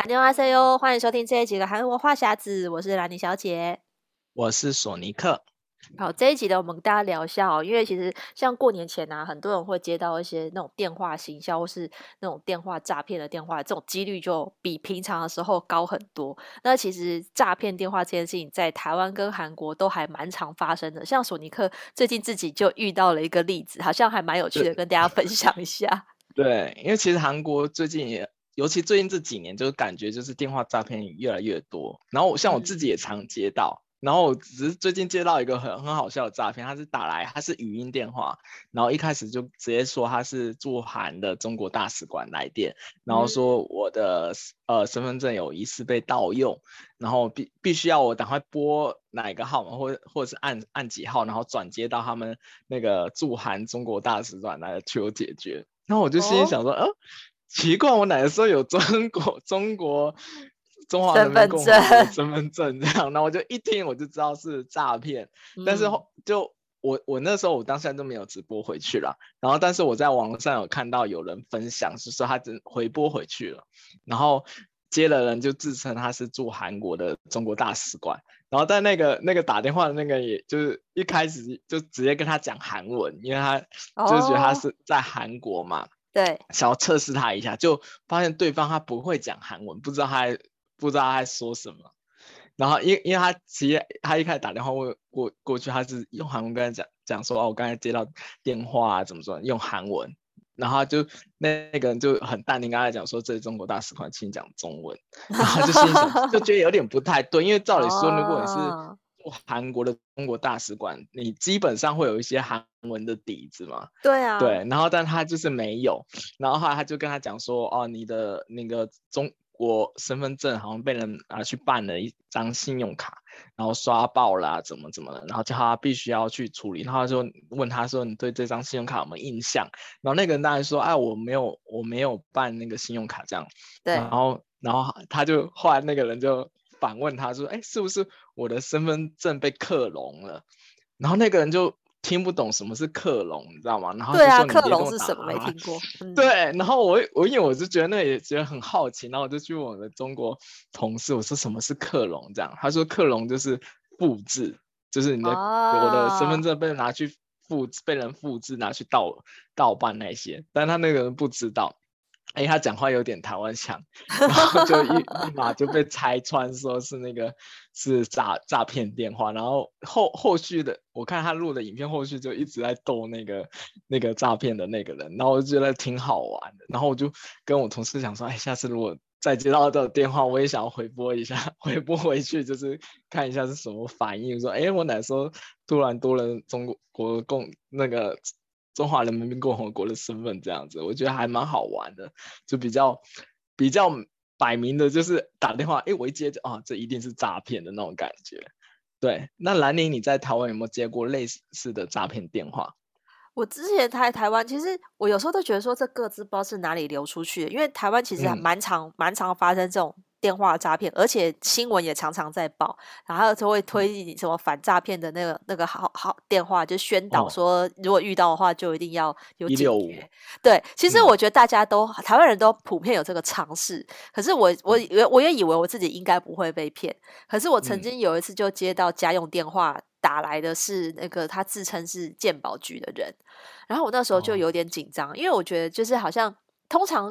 哈妞阿塞哟，欢迎收听这一集的韩国话匣子，我是兰妮小姐，我是索尼克。好，这一集呢，我们跟大家聊一下哦，因为其实像过年前啊，很多人会接到一些那种电话行销或是那种电话诈骗的电话，这种几率就比平常的时候高很多。那其实诈骗电话这件事情，在台湾跟韩国都还蛮常发生的。像索尼克最近自己就遇到了一个例子，好像还蛮有趣的，跟大家分享一下。对，因为其实韩国最近也，尤其最近这几年，就是感觉就是电话诈骗越来越多。然后像我自己也常接到。嗯然后只是最近接到一个很很好笑的诈骗，他是打来，他是语音电话，然后一开始就直接说他是驻韩的中国大使馆来电，然后说我的呃身份证有疑似被盗用，然后必必须要我赶快拨哪一个号码，或或者是按按几号，然后转接到他们那个驻韩中国大使馆来求解决。然后我就心里想说，哦、呃，奇怪，我哪个时候有中国 中国？中华人民共和国身份证。这样，那我就一听我就知道是诈骗，嗯、但是就我我那时候我当下都没有直播回去了，然后但是我在网上有看到有人分享是说他真回拨回去了，然后接了人就自称他是驻韩国的中国大使馆，然后但那个那个打电话的那个也就是一开始就直接跟他讲韩文，因为他就是觉得他是在韩国嘛，对，想要测试他一下，就发现对方他不会讲韩文，不知道他。不知道他在说什么，然后因因为他其实他一开始打电话过过过去，他是用韩文跟他讲讲说哦，我刚才接到电话啊，怎么说用韩文，然后就那那个人就很淡定跟他讲说，这是中国大使馆，请讲中文，然后就心想就觉得有点不太对，因为照理说，如果你是韩国的中国大使馆，你基本上会有一些韩文的底子嘛，对啊，对，然后但他就是没有，然后后来他就跟他讲说哦，你的那个中。国身份证好像被人拿去办了一张信用卡，然后刷爆了啊，怎么怎么的，然后叫他必须要去处理，然后他就问他说：“你对这张信用卡有没有印象？”然后那个人当然说：“哎，我没有，我没有办那个信用卡这样。”对。然后，然后他就后来那个人就反问他说：“哎，是不是我的身份证被克隆了？”然后那个人就。听不懂什么是克隆，你知道吗？然后就说你、啊、克隆是什么？没听过。嗯、对，然后我我因为我就觉得那也觉得很好奇，然后我就去问我的中国同事，我说什么是克隆？这样他说克隆就是复制，就是你的、啊、我的身份证被拿去复制，被人复制拿去盗盗办那些，但他那个人不知道。哎，他讲话有点台湾腔，然后就一立马就被拆穿，说是那个是诈诈骗电话。然后后后续的，我看他录的影片，后续就一直在逗那个那个诈骗的那个人。然后我就觉得挺好玩的。然后我就跟我同事讲说，哎，下次如果再接到这个电话，我也想要回拨一下，回拨回去就是看一下是什么反应。说，哎，我哪时候突然多了中国国共那个。中华人民共和国的身份这样子，我觉得还蛮好玩的，就比较比较摆明的，就是打电话，哎，我一接就啊，这一定是诈骗的那种感觉。对，那兰宁，你在台湾有没有接过类似的诈骗电话？我之前在台湾，其实我有时候都觉得说，这个字不知道是哪里流出去的，因为台湾其实还蛮常蛮、嗯、常发生这种。电话诈骗，而且新闻也常常在报，然后就会推你什么反诈骗的那个那个好好电话，就宣导说，如果遇到的话，就一定要有警觉。对，其实我觉得大家都、嗯、台湾人都普遍有这个常识，可是我我我也以为我自己应该不会被骗，可是我曾经有一次就接到家用电话打来的是那个他自称是鉴宝局的人，然后我那时候就有点紧张，因为我觉得就是好像通常。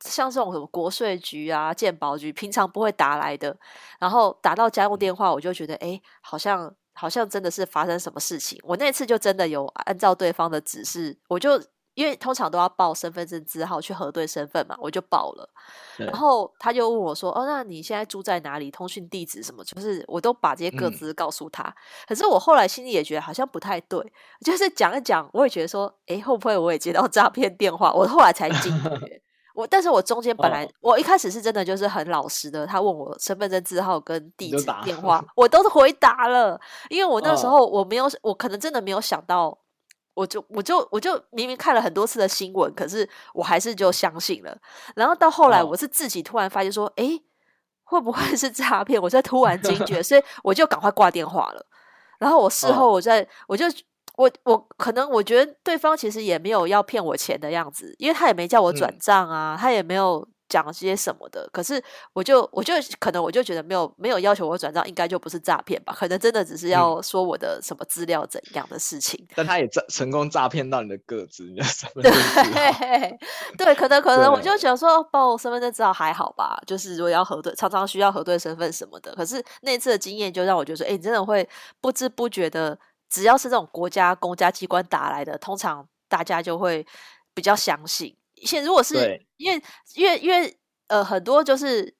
像这种什么国税局啊、健保局，平常不会打来的，然后打到家用电话，我就觉得，哎，好像好像真的是发生什么事情。我那次就真的有按照对方的指示，我就因为通常都要报身份证字号去核对身份嘛，我就报了。然后他就问我说：“哦，那你现在住在哪里？通讯地址什么？”就是我都把这些个资告诉他。嗯。可是我后来心里也觉得好像不太对，就是讲一讲，我也觉得说，哎，会不会我也接到诈骗电话？我后来才惊觉。我，但是我中间本来、哦、我一开始是真的就是很老实的，他问我身份证字号跟地址电话，我都是回答了，因为我那时候我没有，哦、我可能真的没有想到，我就我就我就明明看了很多次的新闻，可是我还是就相信了，然后到后来我是自己突然发现说，哎、哦，会不会是诈骗？我在突然惊觉，所以我就赶快挂电话了，然后我事后我在、哦、我就。我我可能我觉得对方其实也没有要骗我钱的样子，因为他也没叫我转账啊，嗯、他也没有讲些什么的，可是我就我就可能我就觉得没有没有要求我转账，应该就不是诈骗吧？可能真的只是要说我的什么资料怎样的事情。嗯、但他也诈成功诈骗到你的个子，你的身份证对，对，可能可能我就想说报身份证资料还好吧，就是如果要核对，常常需要核对身份什么的。可是那次的经验就让我觉得说，哎，你真的会不知不觉的，只要是这种国家公家机关打来的，通常大家就会比较相信。现如果是因为因为因为呃很多就是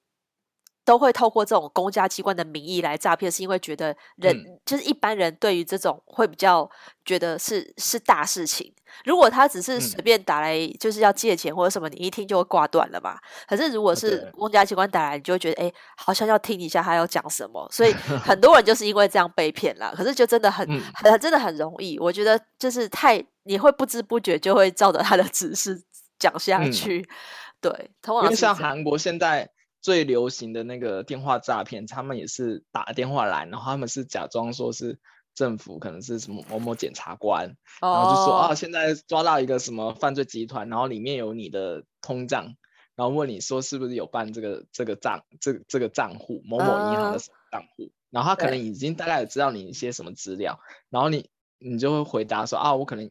都会透过这种公家机关的名义来诈骗，是因为觉得人、嗯、就是一般人对于这种会比较觉得是是大事情。如果他只是随便打来就是要借钱或者什么，你一听就会挂断了嘛。可是如果是公家机关打来，你就会觉得哎、欸，好像要听一下他要讲什么。所以很 多人就是因为这样被骗了。可是就真的很很真的很容易，我觉得就是太你会不知不觉就会照着他的指示。讲下去，嗯、对，因为像韩国现在最流行的那个电话诈骗，他们也是打电话来，然后他们是假装说是政府，可能是什么某某检察官，哦、然后就说啊，现在抓到一个什么犯罪集团，然后里面有你的通账，然后问你说是不是有办这个这个账，这个这个账户某某银行的账户，哦、然后他可能已经大概也知道你一些什么资料，然后你你就会回答说啊，我可能。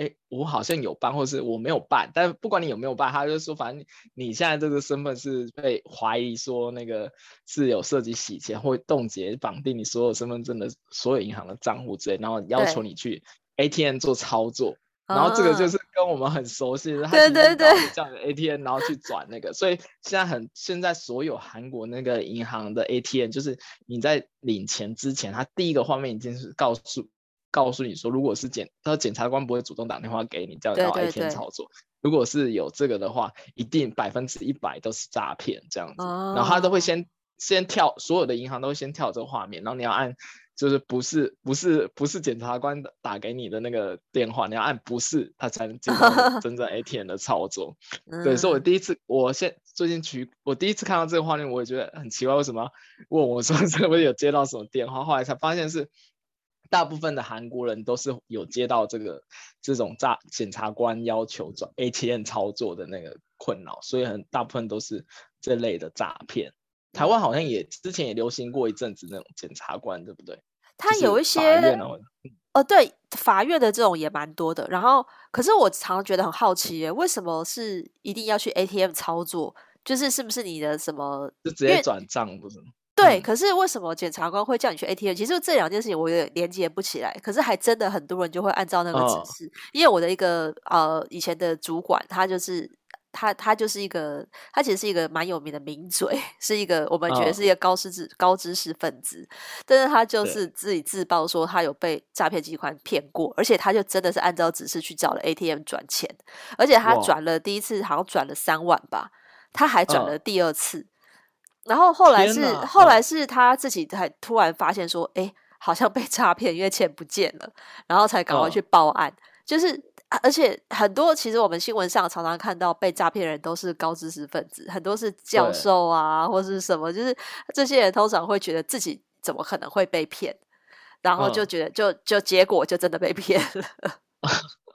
哎，我好像有办，或是我没有办，但不管你有没有办，他就说，反正你现在这个身份是被怀疑说那个是有涉及洗钱或冻结绑定你所有身份证的所有银行的账户之类，然后要求你去 ATM 做操作，然后这个就是跟我们很熟悉的，对对对，这样的 ATM 然后去转那个，所以现在很现在所有韩国那个银行的 ATM，就是你在领钱之前，他第一个画面已经是告诉。告诉你说，如果是检，他说检察官不会主动打电话给你，这样叫 ATM 操作。如果是有这个的话，一定百分之一百都是诈骗这样子。哦、然后他都会先先跳，所有的银行都会先跳这个画面，然后你要按，就是不是不是不是检察官打给你的那个电话，你要按不是，他才能进入 真正 ATM 的操作。嗯、对，所以我第一次，我现最近去，我第一次看到这个画面，我也觉得很奇怪，为什么问我说是不是有接到什么电话？后来才发现是。大部分的韩国人都是有接到这个这种诈检察官要求转 ATM 操作的那个困扰，所以很大部分都是这类的诈骗。台湾好像也之前也流行过一阵子那种检察官，对不对？他有一些哦，对，法院的这种也蛮多的。然后，可是我常常觉得很好奇耶，为什么是一定要去 ATM 操作？就是是不是你的什么？就直接转账不是？对，可是为什么检察官会叫你去 ATM？其实这两件事情我也连接不起来。可是还真的很多人就会按照那个指示，哦、因为我的一个呃以前的主管，他就是他他就是一个他其实是一个蛮有名的名嘴，是一个我们觉得是一个高知识、哦、高知识分子，但是他就是自己自曝说他有被诈骗集团骗过，而且他就真的是按照指示去找了 ATM 转钱，而且他转了第一次好像转了三万吧，他还转了第二次。哦然后后来是后来是他自己才突然发现说，哎，好像被诈骗，因为钱不见了，然后才赶快去报案。哦、就是而且很多其实我们新闻上常常看到被诈骗的人都是高知识分子，很多是教授啊或是什么，就是这些人通常会觉得自己怎么可能会被骗，然后就觉得就就结果就真的被骗了。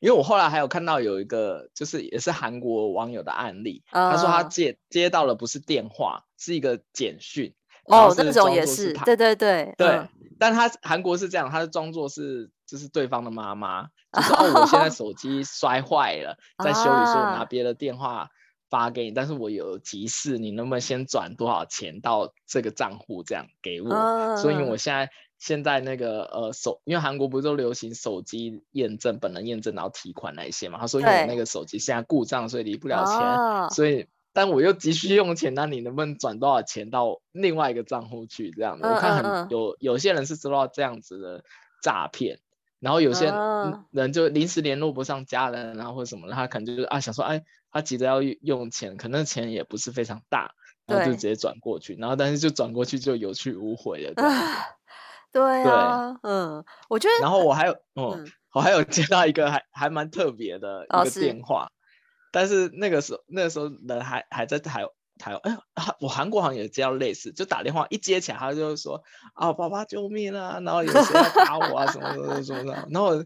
因为我后来还有看到有一个，就是也是韩国网友的案例，他说他接接到了不是电话，是一个简讯。哦，那种也是，对对对对。但他韩国是这样，他是装作是就是对方的妈妈，就是哦，我现在手机摔坏了，在修理，说我拿别的电话发给你，但是我有急事，你能不能先转多少钱到这个账户这样给我？所以我现在。现在那个呃手，因为韩国不是都流行手机验证、本人验证，然后提款那一些嘛？他说因为我那个手机现在故障，所以离不了钱，哦、所以但我又急需用钱，那你能不能转多少钱到另外一个账户去？这样的，嗯、我看很、嗯、有有些人是知道这样子的诈骗，然后有些人就临时联络不上家人，然后或者什么，他可能就是啊想说，哎，他急着要用钱，可能钱也不是非常大，然后就直接转过去，然后但是就转过去就有去无回了。对啊嗯，我觉得，然后我还有，嗯，嗯我还有接到一个还还蛮特别的一个电话，哦、但是那个时候那个时候人还还在台台，哎，我韩国好像也接到类似，就打电话一接起来，他就说啊，爸爸救命啊，然后有谁要打我啊，什么什么什么的，然后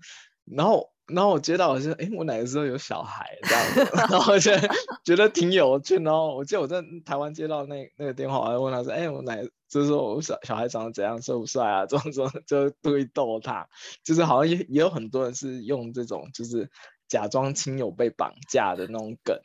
然后然后我接到我就哎，我哪个时候有小孩这样子，然后我就 觉得挺有趣。然后我记得我在台湾接到那那个电话，我还问他说，哎，我奶就是说我小小孩长得怎样，帅不帅啊？这种这种就故意逗他，就是好像也也有很多人是用这种就是假装亲友被绑架的那种梗。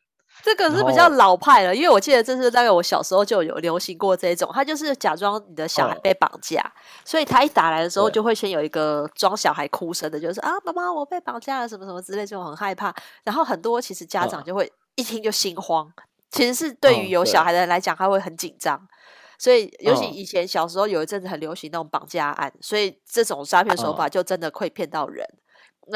这个是比较老派了，因为我记得这是大概我小时候就有流行过这种，他就是假装你的小孩被绑架，哦、所以他一打来的时候就会先有一个装小孩哭声的，就是啊妈妈我被绑架了什么什么之类，就很害怕。然后很多其实家长就会一听就心慌，哦、其实是对于有小孩的人来讲，他会很紧张。所以尤其以前小时候有一阵子很流行那种绑架案，所以这种诈骗手法就真的会骗到人。然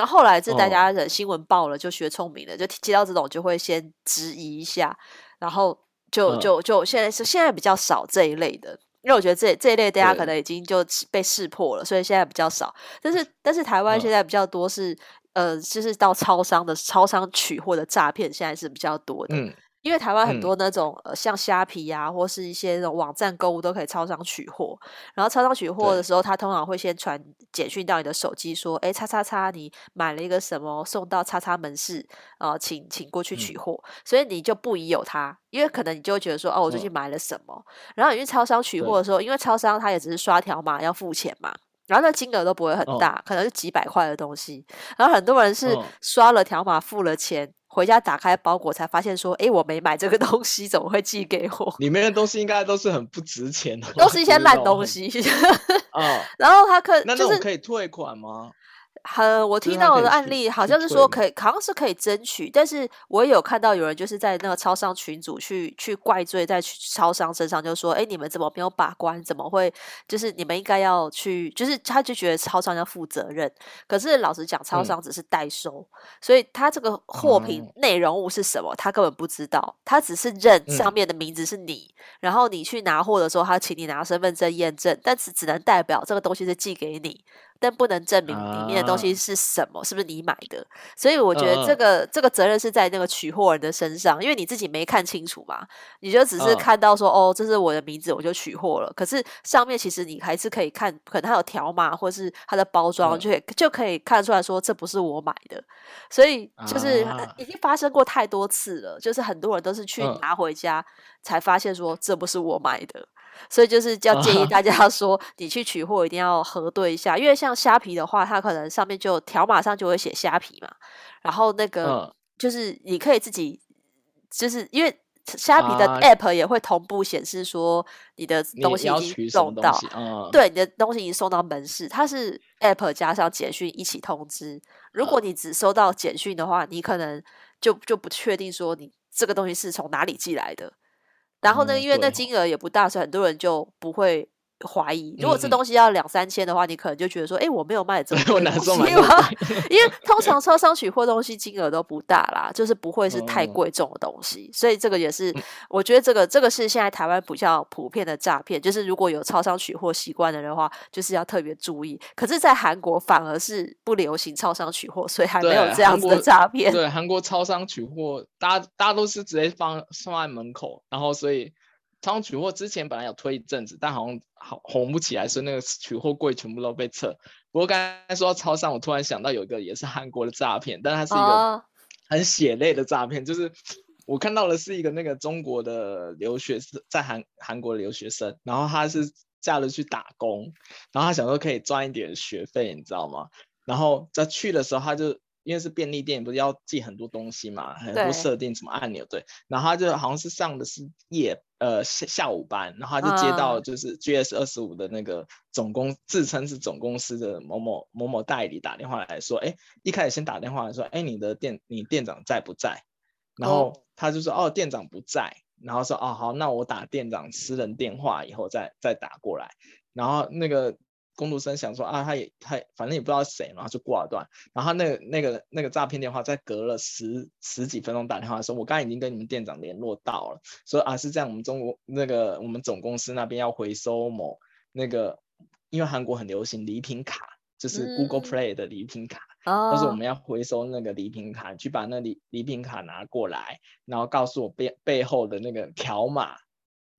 后后来是大家的新闻报了，就学聪明了，就接到这种就会先质疑一下，然后就就就现在是现在比较少这一类的，因为我觉得这这一类大家可能已经就被识破了，所以现在比较少。但是但是台湾现在比较多是呃，就是到超商的超商取货的诈骗，现在是比较多的。嗯因为台湾很多那种、嗯、呃，像虾皮呀、啊，或是一些那种网站购物都可以超商取货。然后超商取货的时候，他通常会先传简讯到你的手机，说：“哎，叉叉叉，你买了一个什么，送到叉叉门市，呃，请请过去取货。嗯”所以你就不疑有他，因为可能你就会觉得说：“哦，我最近买了什么。嗯”然后你去超商取货的时候，因为超商他也只是刷条码要付钱嘛，然后那金额都不会很大，哦、可能是几百块的东西。然后很多人是刷了条码付了钱。回家打开包裹才发现说，哎，我没买这个东西，怎么会寄给我？里面的东西应该都是很不值钱的，都是一些烂东西。啊，然后他可那那种可以退款吗？呃，我听到我的案例好像是说可以，好像是可以争取，但是我也有看到有人就是在那个超商群组去去怪罪在超商身上，就说，哎，你们怎么没有把关？怎么会？就是你们应该要去，就是他就觉得超商要负责任。可是老实讲，超商只是代收，嗯、所以他这个货品内容物是什么，他根本不知道，他只是认上面的名字是你，嗯、然后你去拿货的时候，他请你拿身份证验证，但是只能代表这个东西是寄给你。但不能证明里面的东西是什么，uh, 是不是你买的？所以我觉得这个、uh, 这个责任是在那个取货人的身上，因为你自己没看清楚嘛，你就只是看到说、uh, 哦，这是我的名字，我就取货了。可是上面其实你还是可以看，可能它有条码或是它的包装，就 uh, 就可以看出来说这不是我买的。所以就是已经发生过太多次了，就是很多人都是去拿回家才发现说这不是我买的。所以就是要建议 大家说，你去取货一定要核对一下，因为像虾皮的话，它可能上面就条码上就会写虾皮嘛，然后那个就是你可以自己，就是因为虾皮的 app 也会同步显示说你的东西已经送到，对，你的东西已经送到门市，它是 app 加上简讯一起通知。如果你只收到简讯的话，你可能就就不确定说你这个东西是从哪里寄来的。然后呢，因为那金额也不大，所以很多人就不会怀疑。如果这东西要两三千的话，你可能就觉得说，哎，我没有卖这么 多东西吗？因为通常超商取货东西金额都不大啦，就是不会是太贵重的东西。所以这个也是，我觉得这个这个是现在台湾比较普遍的诈骗。就是如果有超商取货习惯的人的话，就是要特别注意。可是，在韩国反而是不流行超商取货，所以还没有这样子的诈骗。对，韩国超商取货，大家大家都是直接放放在门口，然后所以。超商取货之前本来有推一阵子，但好像好红不起来，所以那个取货柜全部都被撤。不过刚才说到超商，我突然想到有一个也是韩国的诈骗，但它是一个很血泪的诈骗，oh. 就是我看到的是一个那个中国的留学生在韩韩国的留学生，然后他是嫁了去打工，然后他想说可以赚一点学费，你知道吗？然后在去的时候他就。因为是便利店，不是要寄很多东西嘛，很多设定什么按钮，对。然后他就好像是上的是夜呃下下午班，然后他就接到就是 GS 二十五的那个总公、uh. 自称是总公司的某某某某代理打电话来说，哎，一开始先打电话来说，哎，你的店你店长在不在？然后他就说，oh. 哦，店长不在。然后说，哦，好，那我打店长私人电话以后再再打过来。然后那个。工读生想说啊，他也他反正也不知道是谁嘛，就挂断。然后那个那个那个诈骗电话在隔了十十几分钟打电话说，我刚才已经跟你们店长联络到了，说啊是这样，我们中国那个我们总公司那边要回收某那个，因为韩国很流行礼品卡，就是 Google Play 的礼品卡，嗯、就是我们要回收那个礼品卡，去把那礼礼品卡拿过来，然后告诉我背背后的那个条码，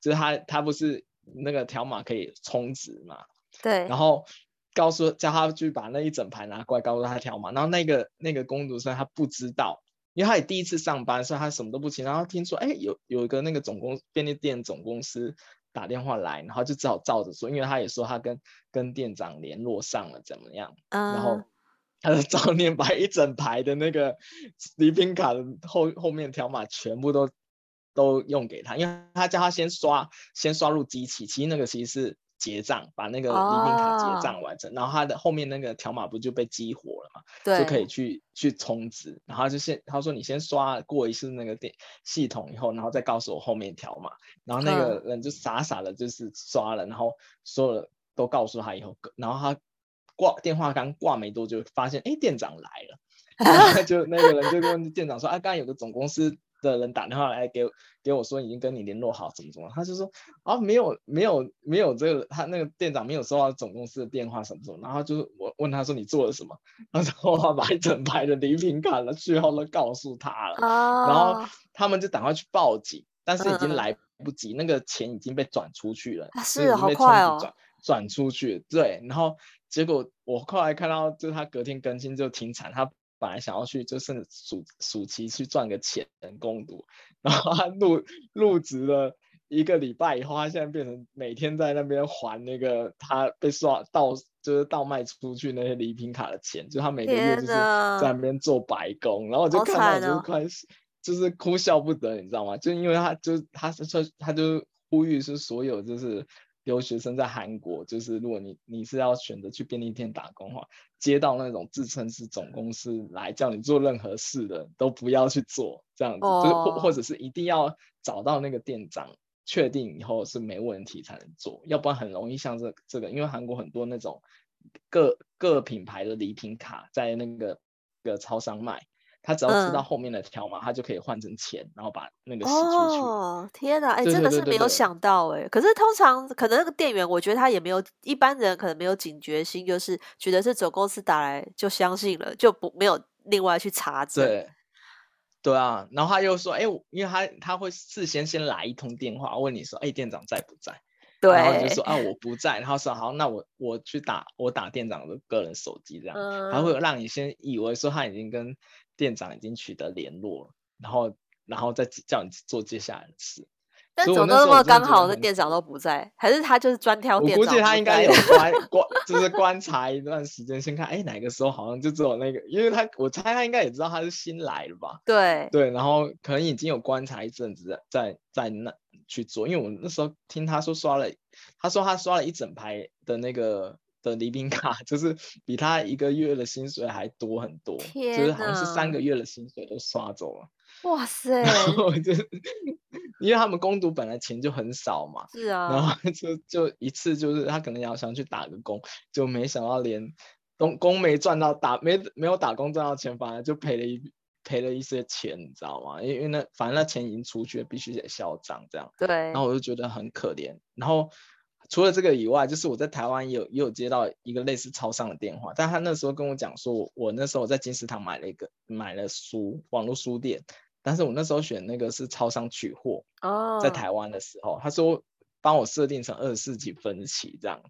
就是他他不是那个条码可以充值嘛。对，然后告诉叫他去把那一整排拿过来，告诉他条码。然后那个那个工读生他不知道，因为他也第一次上班，所以他什么都不清。然后听说，哎，有有一个那个总公便利店总公司打电话来，然后就只好照着说，因为他也说他跟跟店长联络上了，怎么样？嗯、然后他就照念把一整排的那个礼品卡的后后面条码全部都都用给他，因为他叫他先刷，先刷入机器，其实那个其实是。结账，把那个礼品卡结账完成，哦，然后他的后面那个条码不就被激活了嘛？对，就可以去去充值。然后就先他说你先刷过一次那个电系统以后，然后再告诉我后面条码。然后那个人就傻傻的，就是刷了，嗯，然后所有的都告诉他以后，然后他挂电话刚挂没多久，发现哎店长来了，然后就那个人就跟店长说啊，刚刚有个总公司。的人打电话来给给我说已经跟你联络好怎么怎么，他就说啊没有没有没有这个他那个店长没有收到总公司的电话什么什么，然后就是我问他说你做了什么，然后他把一整排的礼品卡的序号都告诉他了，哦，然后他们就赶快去报警，但是已经来不及，嗯、那个钱已经被转出去了，是好快哦，转转出去对，然后结果我后来看到就是他隔天更新就停产他。本来想要去就是暑暑期去赚个钱攻读，然后他入入职了一个礼拜以后，他现在变成每天在那边还那个他被刷盗就是倒卖出去那些礼品卡的钱，就他每个月就是在那边做白工，然后我就看到就是快就是哭笑不得，你知道吗？就因为他就他是说他就呼吁是所有就是。留学生在韩国，就是如果你你是要选择去便利店打工的话，接到那种自称是总公司来叫你做任何事的，都不要去做这样子，哦、就是或或者是一定要找到那个店长确定以后是没问题才能做，要不然很容易像这这个，因为韩国很多那种各各品牌的礼品卡在那个个超商卖。他只要知道后面的条码，嗯，他就可以换成钱，然后把那个洗出去。哦，天哪，哎，真的是没有想到哎。可是通常可能那个店员，我觉得他也没有一般人可能没有警觉心，就是觉得是总公司打来就相信了，就不没有另外去查证。对，对啊。然后他又说，哎，因为他他会事先先来一通电话问你说，哎，店长在不在？对。然后就说 啊，我不在。然后说好，那我我去打我打店长的个人手机这样，嗯，还会让你先以为说他已经跟。店长已经取得联络了，然后，然后再叫你做接下来的事。但怎么那么刚好，那店长都不在，还是他就是专挑店长？我估计他应该有观 观，就是观察一段时间，先看，哎，哪个时候好像就只有那个，因为他我猜他应该也知道他是新来的吧？对对，然后可能已经有观察一阵子，在在那去做。因为我那时候听他说刷了，他说他刷了一整排的那个。的礼品卡 就是比他一个月的薪水还多很多，就是好像是三个月的薪水都刷走了。哇塞！然后就 因为他们攻读本来钱就很少嘛，是啊，然后就 就一次就是他可能要想去打个工，就没想到连工工没赚到，打没没有打工赚到钱，反而就赔了一赔了一些钱，你知道吗？因为因为那反正那钱已经出去了，必须得销账这样。对。然后我就觉得很可怜，然后。除了这个以外，就是我在台湾也有也有接到一个类似超商的电话，但他那时候跟我讲说，我那时候我在金石堂买了一个买了书，网络书店，但是我那时候选那个是超商取货哦，在台湾的时候，他说帮我设定成二十四期分期这样，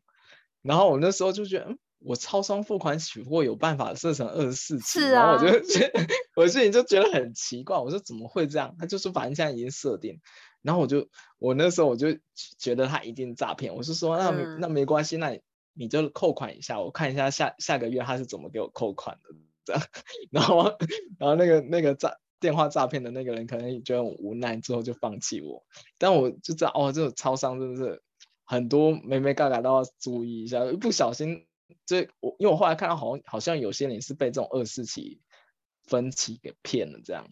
然后我那时候就觉得，嗯，我超商付款取货有办法设成二十四期，然后我就觉得我自己就觉得很奇怪，我说怎么会这样？他就说反正现在已经设定。然后我就，我那时候我就觉得他一定诈骗，我是说那、嗯、那没关系，那你你就扣款一下，我看一下下下个月他是怎么给我扣款的这样。然后然后那个那个诈电话诈骗的那个人可能也觉得很无奈，之后就放弃我。但我就知道哦，这种超商真的是很多眉眉嘎嘎都要注意一下，一不小心就我因为我后来看到好像好像有些人是被这种二四期分期给骗了这样。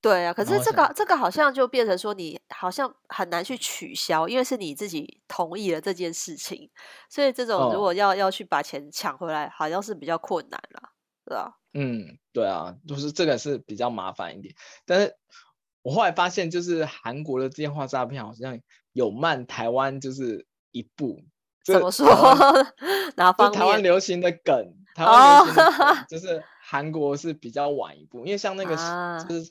对啊，可是这个这个好像就变成说，你好像很难去取消，因为是你自己同意了这件事情，所以这种如果要、哦、要去把钱抢回来，好像是比较困难了，对吧？嗯，对啊，就是这个是比较麻烦一点。但是我后来发现，就是韩国的电话诈骗好像有慢台湾就是一步。怎么说？哪方面？台湾流行的梗，台湾流行的梗 就是韩国是比较晚一步，因为像那个就是。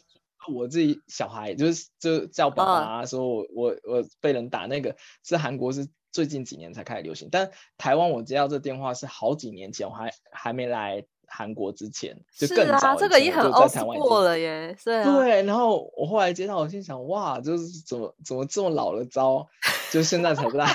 我自己小孩就是就叫爸爸说我、哦、我我被人打，那个是韩国是最近几年才开始流行，但台湾我接到这电话是好几年前，我还还没来。韩国之前就更早，啊，这个也很 old 过了耶，对啊。对，然后我后来接到，我心想，哇，就是怎么怎么这么老的招，就现在才来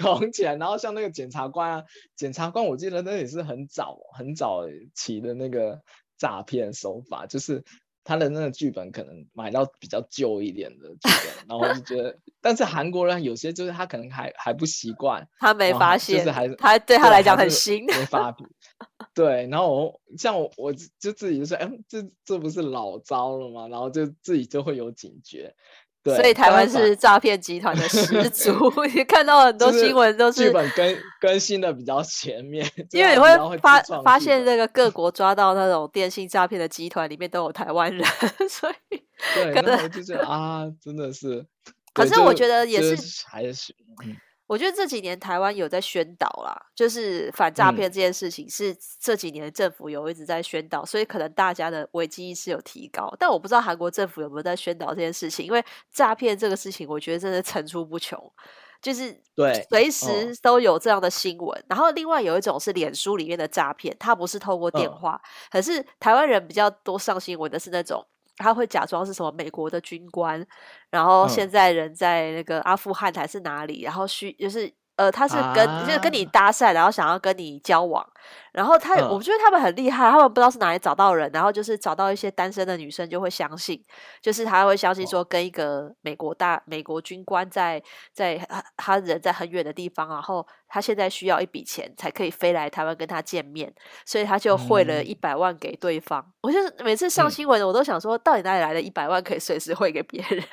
红 起来。然后像那个检察官啊，检察官，我记得那也是很早很早期的那个诈骗手法，就是。他的那个剧本可能买到比较旧一点的剧本，然后我就觉得，但是韩国人有些就是他可能还还不习惯，他没发现，就是还他对他来讲很新，没发 对，然后我像我我就自己就说，哎，这这不是老招了吗？然后就自己就会有警觉。对，所以台湾是诈骗集团的始 祖，你看到很多新闻都是剧本更更新的比较前面，因为你会发发现这个 各国抓到那种电信诈骗的集团里面都有台湾人，所以对，可能就是啊，真的是。可是我觉得也是还是嗯。我觉得这几年台湾有在宣导啦，就是反诈骗这件事情是这几年政府有一直在宣导，嗯、所以可能大家的危机意识有提高。但我不知道韩国政府有没有在宣导这件事情，因为诈骗这个事情，我觉得真的层出不穷，就是对随时都有这样的新闻。哦、然后另外有一种是脸书里面的诈骗，它不是透过电话，哦、可是台湾人比较多上新闻的是那种。他会假装是什么美国的军官，然后现在人在那个阿富汗还是哪里，然后需就是。呃，他是跟、啊、就是跟你搭讪，然后想要跟你交往，然后他，嗯、我觉得他们很厉害，他们不知道是哪里找到人，然后就是找到一些单身的女生就会相信，就是他会相信说跟一个美国大、哦、美国军官在在他人在很远的地方，然后他现在需要一笔钱才可以飞来台湾跟他见面，所以他就汇了一百万给对方。嗯、我就是每次上新闻，我都想说，到底哪里来的一百万可以随时汇给别人？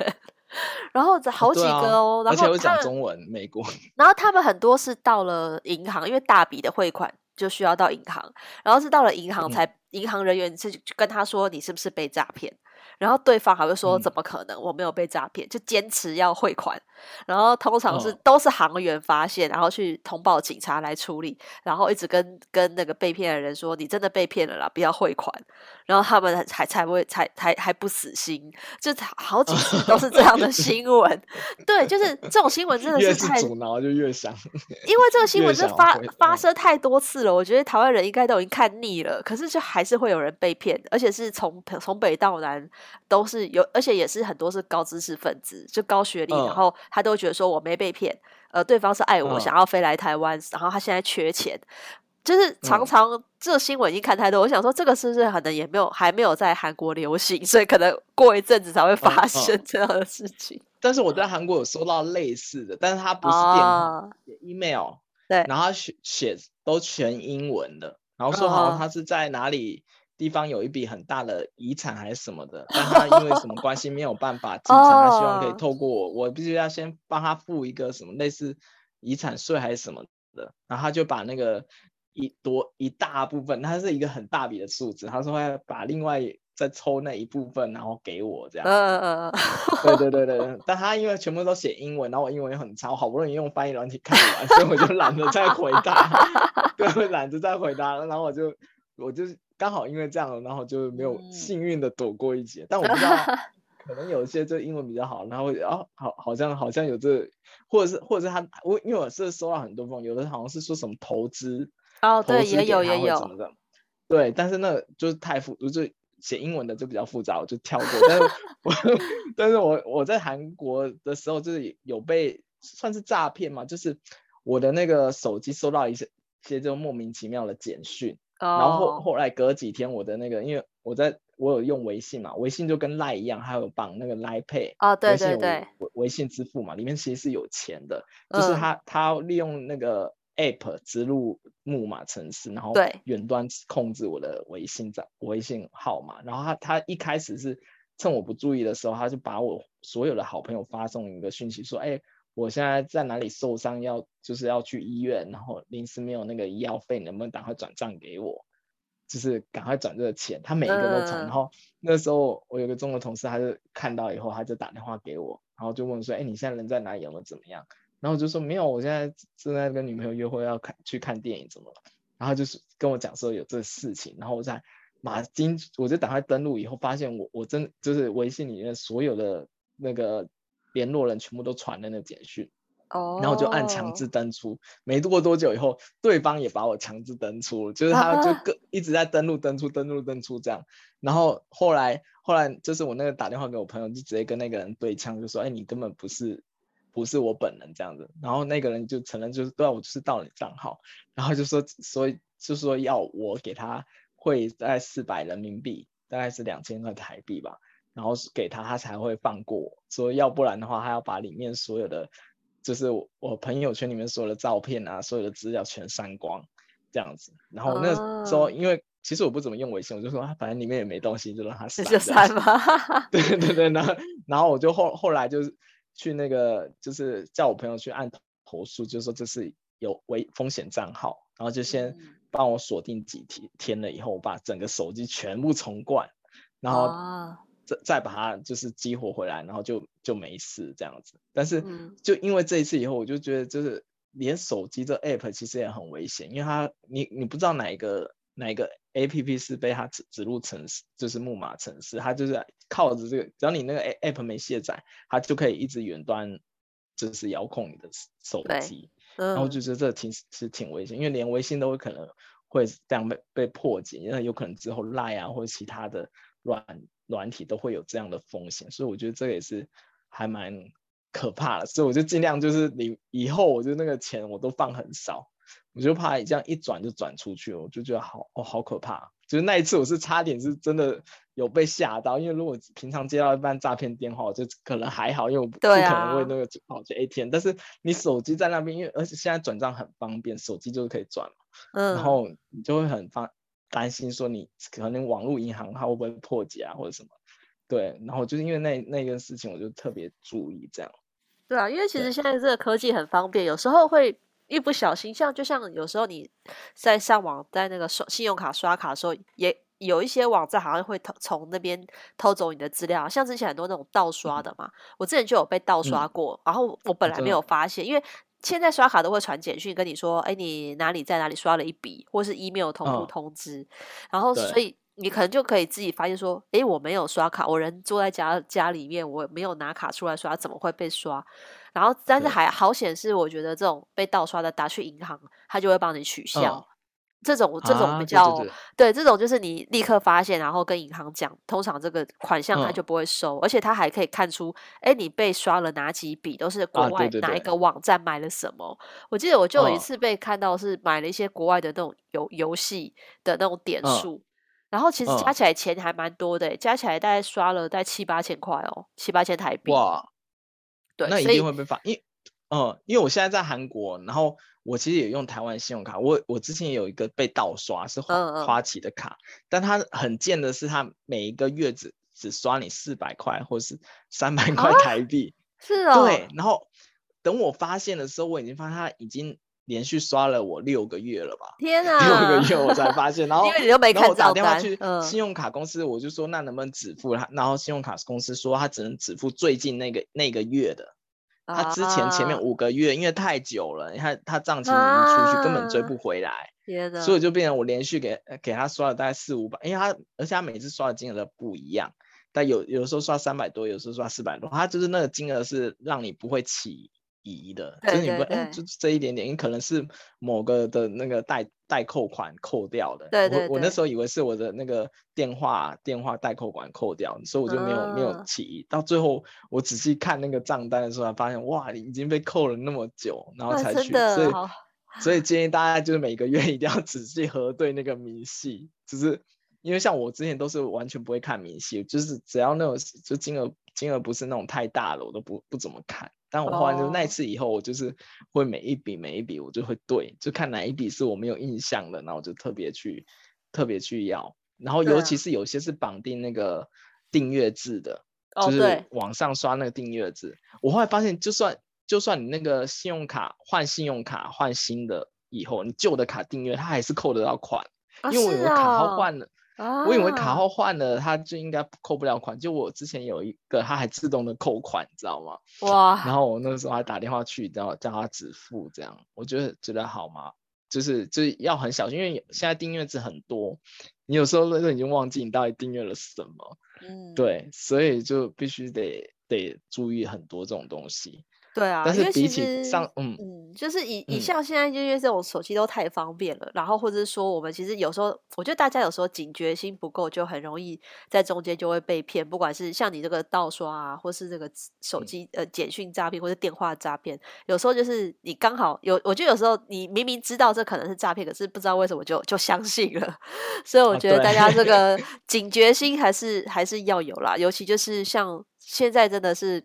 然后这好几个哦，啊、然后而且会讲中文，美国。然后他们很多是到了银行，因为大笔的汇款就需要到银行，然后是到了银行才，银、嗯、行人员是跟他说，你是不是被诈骗？然后对方还会说，怎么可能？我没有被诈骗，嗯、就坚持要汇款。然后通常是、哦、都是行员发现，然后去通报警察来处理，然后一直跟跟那个被骗的人说，你真的被骗了啦，不要汇款。然后他们才才会才才还不死心，就好几次都是这样的新 闻。对，就是这种新闻真的是太阻挠就越想，因为这个 新闻是发发生太多次了，我觉得台湾人应该都已经看腻了。可是就还是会有人被骗，而且是从从北到南。都是有，而且也是很多是高知识分子，就高学历，然后他都觉得说我没被骗，呃，对方是爱我，想要飞来台湾，然后他现在缺钱，就是常常这新闻已经看太多，我想说这个是不是可能也没有还没有在韩国流行，所以可能过一阵子才会发生这样的事情。但是我在韩国有收到类似的，但是它不是电话，email，对，然后他写写都全英文的，然后说好像他是在哪里。地方有一笔很大的遗产还是什么的，但他因为什么关系没有办法 继承，他希望可以透过我，我必须要先帮他付一个什么类似遗产税还是什么的，然后他就把那个一多一大部分，它是一个很大笔的数字，他说要把另外再抽那一部分，然后给我这样。嗯嗯嗯。对对对对，但他因为全部都写英文，然后我英文也很差，我好不容易用翻译软体看完，所以我就懒得再回答，对，懒得再回答，然后我就我就。刚好因为这样，然后就没有幸运的躲过一劫。嗯、但我不知道，可能有一些就英文比较好，然后哦，好，好像好像有这，或者是或者是他，我因为我是收到很多封，有的好像是说什么投资哦，对，也有也有，对，但是那就是太复，就是写英文的就比较复杂，我就跳过。但是我 但是我我在韩国的时候，就是有被算是诈骗嘛，就是我的那个手机收到一些一些这种莫名其妙的简讯。然后后后来隔几天，我的那个，因为我在我有用微信嘛，微信就跟 Line 一样，还有绑那个 Line Pay 哦，对对对，微微信支付嘛，里面其实是有钱的，就是他他利用那个 App 植入木马程式，然后远端控制我的微信账微信号码，然后他他一开始是趁我不注意的时候，他就把我所有的好朋友发送一个讯息说，哎。我现在在哪里受伤，要就是要去医院，然后临时没有那个医药费，能不能赶快转账给我？就是赶快转这个钱，他每一个都转。然后那时候我有个中国同事，他就看到以后，他就打电话给我，然后就问说：“哎，你现在人在哪里？有没有怎么样？”然后我就说：“没有，我现在正在跟女朋友约会，要看去看电影，怎么了？”然后就是跟我讲说有这事情，然后我在。马金，我就打开登录以后，发现我我真就是微信里面所有的那个联络人全部都传了那个简讯。哦，然后就按强制登出，没过多久以后，对方也把我强制登出，就是他就个 一直在登录、登出、登录、登出这样。然后后来后来就是我那个打电话给我朋友，就直接跟那个人对呛，就说：“哎，你根本不是不是我本人这样子。”然后那个人就承认，就是对啊，我就是盗你账号，然后就说，所以就说要我给他汇大概四百人民币，大概是两千块台币吧，然后给他，他才会放过我，说要不然的话，他要把里面所有的。就是我朋友圈里面所有的照片啊，所有的资料全删光，这样子。然后那时候，因为其实我不怎么用微信，我就说啊，反正里面也没东西，就让他删。就删吧。对对对，然后然后我就后后来就是去那个，就是叫我朋友去按投诉，就说这是有危风险账号，然后就先帮我锁定几天天了以后，我把整个手机全部重灌，然后。再再把它就是激活回来，然后就就没事这样子。但是就因为这一次以后，我就觉得就是连手机这 app 其实也很危险，因为它你你不知道哪一个哪一个 app 是被它指指入城市，就是木马城市，它就是靠着这个，只要你那个 app 没卸载，它就可以一直远端就是遥控你的手机。嗯、然后就觉得这挺是挺危险，因为连微信都会可能会这样被被破解，因为有可能之后 Line 啊或者其他的软。软体都会有这样的风险，所以我觉得这个也是还蛮可怕的，所以我就尽量就是你以后我就那个钱我都放很少，我就怕这样一转就转出去了，我就觉得好哦好可怕，就是那一次我是差点是真的有被吓到，因为如果平常接到一般诈骗电话，我就可能还好，因为我不可能为那个跑去 ATM，但是你手机在那边，因为而且现在转账很方便，手机就是可以转嘛，嗯，然后你就会很方。担心说你可能网络银行它会不会破解啊或者什么，对，然后就是因为那那件事情，我就特别注意这样。对啊，因为其实现在这个科技很方便，有时候会一不小心，像就像有时候你在上网，在那个刷信用卡刷卡的时候，也有一些网站好像会偷从那边偷走你的资料，像之前很多那种盗刷的嘛，嗯、我之前就有被盗刷过，嗯、然后我本来没有发现，因为。现在刷卡都会传简讯跟你说，哎，你哪里在哪里刷了一笔，或是 email 同步通知，哦、然后所以你可能就可以自己发现说，哎，我没有刷卡，我人坐在家家里面，我没有拿卡出来刷，怎么会被刷？然后但是还好显示，我觉得这种被盗刷的打去银行，他就会帮你取消。哦这种这种比较、啊、对，这种就是你立刻发现，然后跟银行讲，通常这个款项他就不会收，嗯、而且他还可以看出，哎，你被刷了哪几笔，都是国外哪一个网站买了什么。啊、对对对，我记得我就有一次被看到是买了一些国外的那种游游戏的那种点数，嗯、然后其实加起来钱还蛮多的，加起来大概刷了大概七八千块哦，七八千台币。哇，对，那一定会被罚，因为嗯，因为我现在在韩国，然后。我其实也用台湾信用卡，我我之前也有一个被盗刷，是花花旗的卡，嗯嗯，但它很贱的是，它每一个月只只刷你四百块或是 三百块台币，啊、是哦，对，然后等我发现的时候，我已经发现它已经连续刷了我六个月了吧？天啊，六个月我才发现，然后因为你又没看到，我打电话去信用卡公司，我就说那能不能只付他，然后信用卡公司说他只能只付最近那个那个月的。他之前前面五个月，因为太久了，你看他账期已经出去，啊、根本追不回来，所以就变成我连续给给他刷了大概四五百，因为他而且他每次刷的金额都不一样，但有有时候刷三百多，有时候刷四百多，他就是那个金额是让你不会起。疑的，就是你不，哎、欸，就这一点点，可能是某个的那个代代扣款扣掉的。对对对，我我那时候以为是我的那个电话电话代扣款扣掉，所以我就没有、嗯、没有起疑。到最后我仔细看那个账单的时候，才发现哇，你已经被扣了那么久，然后才去。所以所以建议大家就是每个月 一定要仔细核对那个明细，就是因为像我之前都是完全不会看明细，就是只要那种就金额金额不是那种太大的，我都不不怎么看。但我后来就那一次以后，我就是会每一笔每一笔我就会对，就看哪一笔是我没有印象的，然后我就特别去特别去要，然后尤其是有些是绑定那个订阅制的，就是网上刷那个订阅制。我后来发现，就算就算你那个信用卡换信用卡换新的以后，你旧的卡订阅它还是扣得到款，因为我的卡号换了。我以为卡号换了，它就应该扣不了款。就我之前有一个，它还自动的扣款，你知道吗？哇！然后我那时候还打电话去，然后叫他止付，这样我觉得觉得好麻就是就是要很小心，因为现在订阅制很多，你有时候都已经忘记你到底订阅了什么。嗯，对，所以就必须得得注意很多这种东西。对啊，但是比起上，嗯嗯，就是以以像现在因为这种手机都太方便了，嗯、然后或者是说我们其实有时候，我觉得大家有时候警觉心不够，就很容易在中间就会被骗。不管是像你这个盗刷啊，或是这个手机呃简讯诈骗，或是电话诈骗，有时候就是你刚好有，我觉得有时候你明明知道这可能是诈骗，可是不知道为什么就就相信了。所以我觉得大家这 个警觉心还是还是要有啦，尤其就是像现在真的是。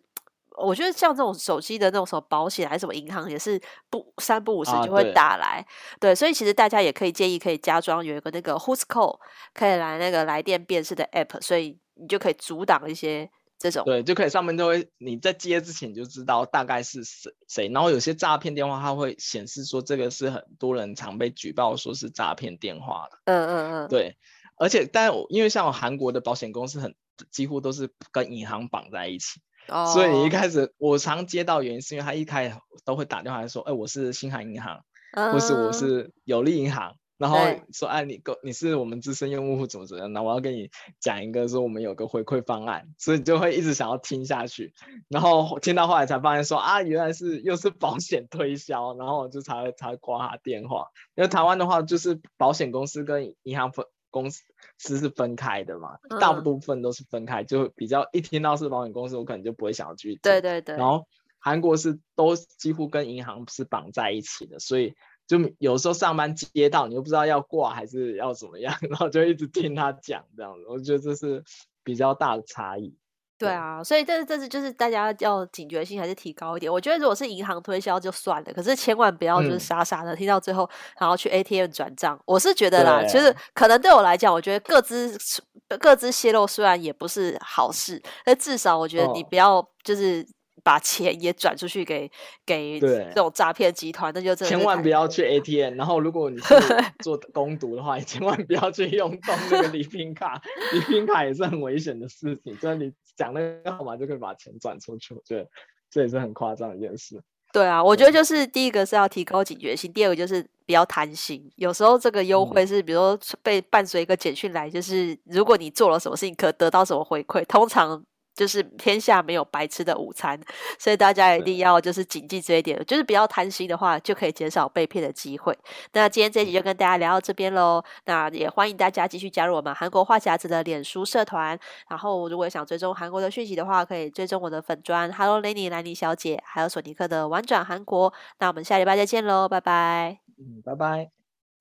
我觉得像这种手机的那种什么保险还是什么银行，也是不三不五时就会打来。啊、对，对，所以其实大家也可以建议可以加装有一个那个 Who's Call 可以来那个来电辨识的 App，所以你就可以阻挡一些这种。对，就可以上面就会你在接之前就知道大概是谁谁，然后有些诈骗电话它会显示说这个是很多人常被举报说是诈骗电话的。嗯嗯嗯。对，而且但因为像韩国的保险公司很几乎都是跟银行绑在一起。Oh. 所以你一开始我常接到原因是因为他一开始都会打电话来说，哎、欸，我是新海银行，uh. 或是我是有利银行，然后说，哎、啊，你个你是我们资深用户怎么怎么样，那我要跟你讲一个说我们有个回馈方案，所以你就会一直想要听下去，然后听到后来才发现说啊，原来是又是保险推销，然后我就才会才会挂他电话，因为台湾的话就是保险公司跟银行分。公司是分开的嘛，嗯、大部分都是分开，就比较一听到是保险公司，我可能就不会想要去。对对对。然后韩国是都几乎跟银行是绑在一起的，所以就有时候上班接到你又不知道要挂还是要怎么样，然后就一直听他讲这样子，我觉得这是比较大的差异。对啊，所以这这是就是大家要警觉性还是提高一点。我觉得如果是银行推销就算了，可是千万不要就是傻傻的听到最后，然后去 ATM 转账。我是觉得啦，其实可能对我来讲，我觉得各自各自泄露虽然也不是好事，但至少我觉得你不要就是。把钱也转出去给给这种诈骗集团，那就真的千万不要去 ATM。然后，如果你是 做攻读的话，也千万不要去用动那个礼品卡，礼品卡也是很危险的事情。就是你讲那个号码就可以把钱转出去，我觉得这也是很夸张的一件事。对啊，我觉得就是第一个是要提高警觉性，第二个就是比较贪心。有时候这个优惠是，比如说被伴随一个简讯来，就是如果你做了什么事情，可得到什么回馈，通常。就是天下没有白吃的午餐，所以大家一定要就是谨记这一点，就是不要贪心的话，就可以减少被骗的机会。那今天这一集就跟大家聊到这边喽，那也欢迎大家继续加入我们韩国话匣子的脸书社团。然后如果想追踪韩国的讯息的话，可以追踪我的粉砖 Hello Lenny 兰妮小姐，还有索尼克的玩转韩国。那我们下礼拜再见喽，拜拜。嗯，拜拜。